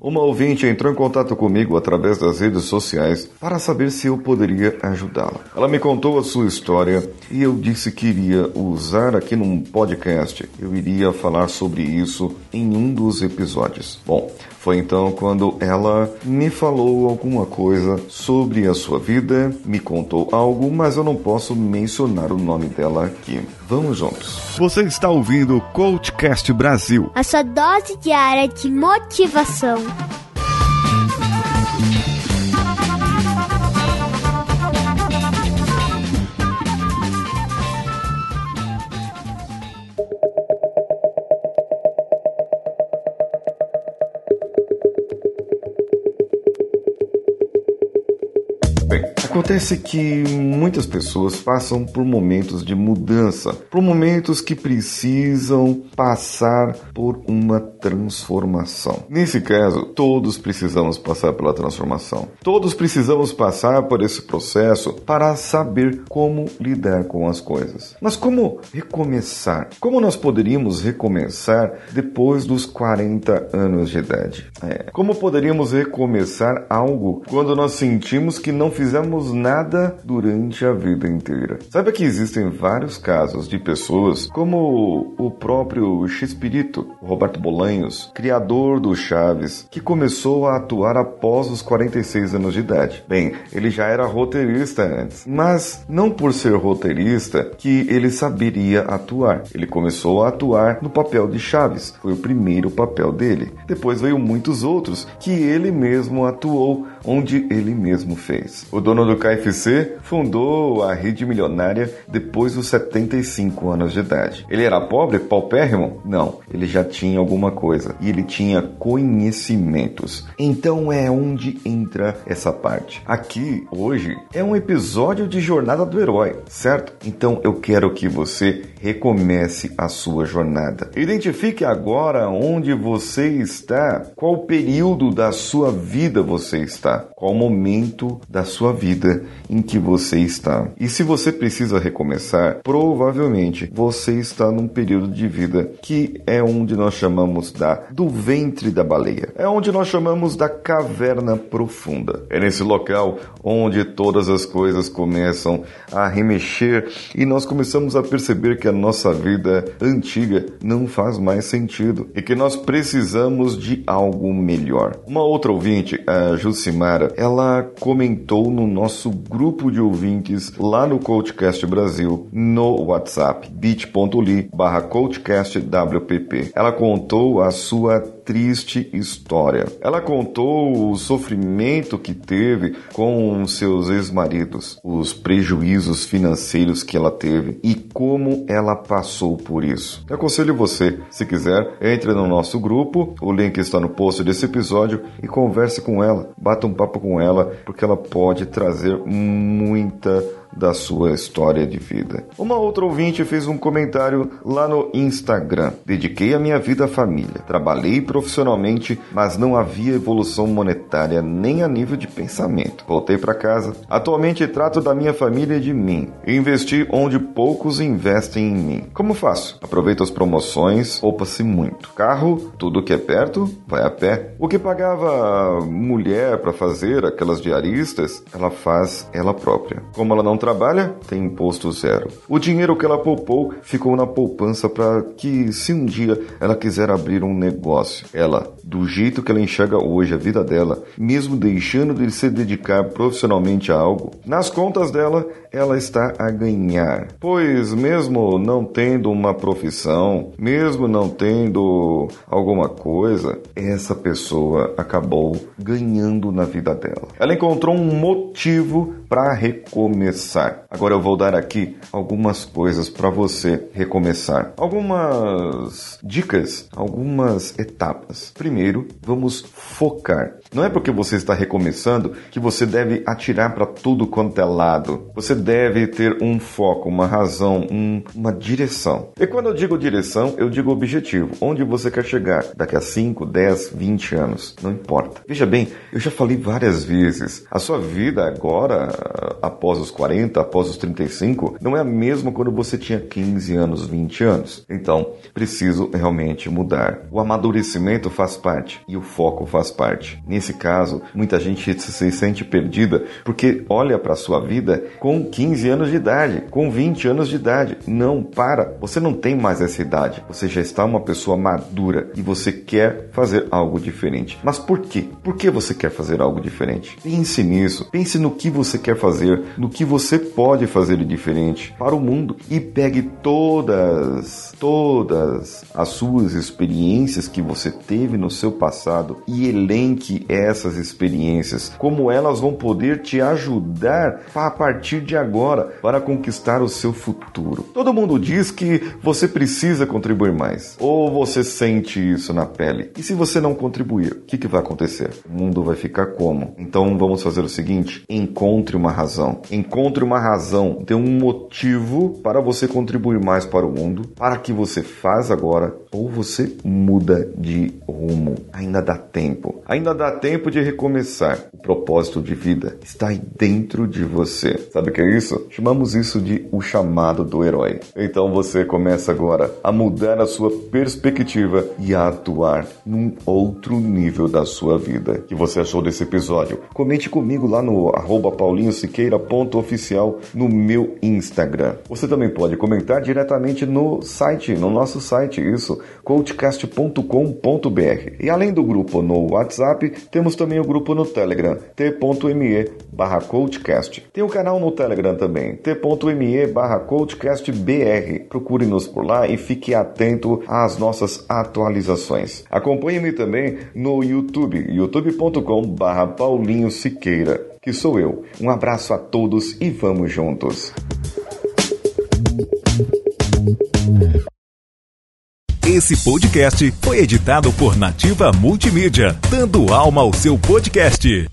Uma ouvinte entrou em contato comigo através das redes sociais para saber se eu poderia ajudá-la. Ela me contou a sua história e eu disse que iria usar aqui num podcast. Eu iria falar sobre isso em um dos episódios. Bom, foi então quando ela me falou alguma coisa sobre a sua vida, me contou algo, mas eu não posso mencionar o nome dela aqui. Vamos juntos. Você está ouvindo o Coachcast Brasil a sua dose diária de motivação. Thank you. Acontece que muitas pessoas passam por momentos de mudança, por momentos que precisam passar por uma transformação. Nesse caso, todos precisamos passar pela transformação. Todos precisamos passar por esse processo para saber como lidar com as coisas. Mas como recomeçar? Como nós poderíamos recomeçar depois dos 40 anos de idade? É. Como poderíamos recomeçar algo quando nós sentimos que não fizemos nada durante a vida inteira. Saiba que existem vários casos de pessoas, como o próprio Xpirito, Roberto Bolanhos, criador do Chaves, que começou a atuar após os 46 anos de idade. Bem, ele já era roteirista antes, mas não por ser roteirista que ele saberia atuar. Ele começou a atuar no papel de Chaves, foi o primeiro papel dele. Depois veio muitos outros que ele mesmo atuou, onde ele mesmo fez. O dono do KFC, fundou a rede milionária depois dos 75 anos de idade. Ele era pobre, paupérrimo? Não, ele já tinha alguma coisa e ele tinha conhecimentos. Então é onde entra essa parte. Aqui, hoje, é um episódio de Jornada do Herói, certo? Então eu quero que você recomece a sua jornada. Identifique agora onde você está, qual período da sua vida você está, qual momento da sua vida vida em que você está. E se você precisa recomeçar, provavelmente você está num período de vida que é onde nós chamamos da do ventre da baleia. É onde nós chamamos da caverna profunda. É nesse local onde todas as coisas começam a remexer e nós começamos a perceber que a nossa vida antiga não faz mais sentido e que nós precisamos de algo melhor. Uma outra ouvinte, a Jucimara, ela comentou no nosso nosso grupo de ouvintes lá no Coachcast Brasil no WhatsApp bit.ly barra. Ela contou a sua triste história. Ela contou o sofrimento que teve com seus ex-maridos, os prejuízos financeiros que ela teve e como ela passou por isso. Eu aconselho você, se quiser, entre no nosso grupo, o link está no post desse episódio e converse com ela, bata um papo com ela, porque ela pode trazer muita da sua história de vida. Uma outra ouvinte fez um comentário lá no Instagram. Dediquei a minha vida à família. Trabalhei profissionalmente, mas não havia evolução monetária nem a nível de pensamento. Voltei para casa. Atualmente trato da minha família e de mim. Investi onde poucos investem em mim. Como faço? Aproveito as promoções, poupa-se muito. Carro, tudo que é perto, vai a pé. O que pagava mulher para fazer aquelas diaristas, ela faz ela própria. Como ela não trabalha, tem imposto zero. O dinheiro que ela poupou ficou na poupança para que, se um dia ela quiser abrir um negócio, ela, do jeito que ela enxerga hoje a vida dela, mesmo deixando de se dedicar profissionalmente a algo, nas contas dela, ela está a ganhar. Pois, mesmo não tendo uma profissão, mesmo não tendo alguma coisa, essa pessoa acabou ganhando na vida dela. Ela encontrou um motivo para recomeçar. Agora eu vou dar aqui algumas coisas para você recomeçar. Algumas dicas, algumas etapas. Primeiro, vamos focar. Não é porque você está recomeçando que você deve atirar para tudo quanto é lado. Você deve ter um foco, uma razão, um, uma direção. E quando eu digo direção, eu digo objetivo. Onde você quer chegar daqui a 5, 10, 20 anos. Não importa. Veja bem, eu já falei várias vezes. A sua vida agora após os 40, após os 35, não é a mesma quando você tinha 15 anos, 20 anos. Então, preciso realmente mudar. O amadurecimento faz parte e o foco faz parte. Nesse caso, muita gente se sente perdida porque olha para a sua vida com 15 anos de idade, com 20 anos de idade. Não, para. Você não tem mais essa idade. Você já está uma pessoa madura e você quer fazer algo diferente. Mas por quê? Por que você quer fazer algo diferente? Pense nisso. Pense no que você quer fazer, no que você pode fazer de diferente para o mundo e pegue todas, todas as suas experiências que você teve no seu passado e elenque essas experiências, como elas vão poder te ajudar a partir de agora para conquistar o seu futuro. Todo mundo diz que você precisa contribuir mais, ou você sente isso na pele. E se você não contribuir, o que, que vai acontecer? O mundo vai ficar como? Então vamos fazer o seguinte: encontre uma razão. Encontre uma razão, dê um motivo para você contribuir mais para o mundo, para que você faz agora ou você muda de rumo. Ainda dá tempo. Ainda dá tempo de recomeçar. O propósito de vida está aí dentro de você. Sabe o que é isso? Chamamos isso de o chamado do herói. Então você começa agora a mudar a sua perspectiva e a atuar num outro nível da sua vida. O que você achou desse episódio? Comente comigo lá no paulinhosiqueira.oficial no meu Instagram. Você também pode comentar diretamente no site, no nosso site, isso, coachcast.com.br. E além do grupo no WhatsApp, temos também o grupo no Telegram, t.me barra coachcast. Tem o canal no Telegram também, t.me barra coachcastbr. Procure-nos por lá e fique atento às nossas atualizações. Acompanhe-me também no YouTube, youtube.com barra Paulinho Siqueira, que sou eu. Um abraço a todos e vamos juntos. Esse podcast foi editado por Nativa Multimídia, dando alma ao seu podcast.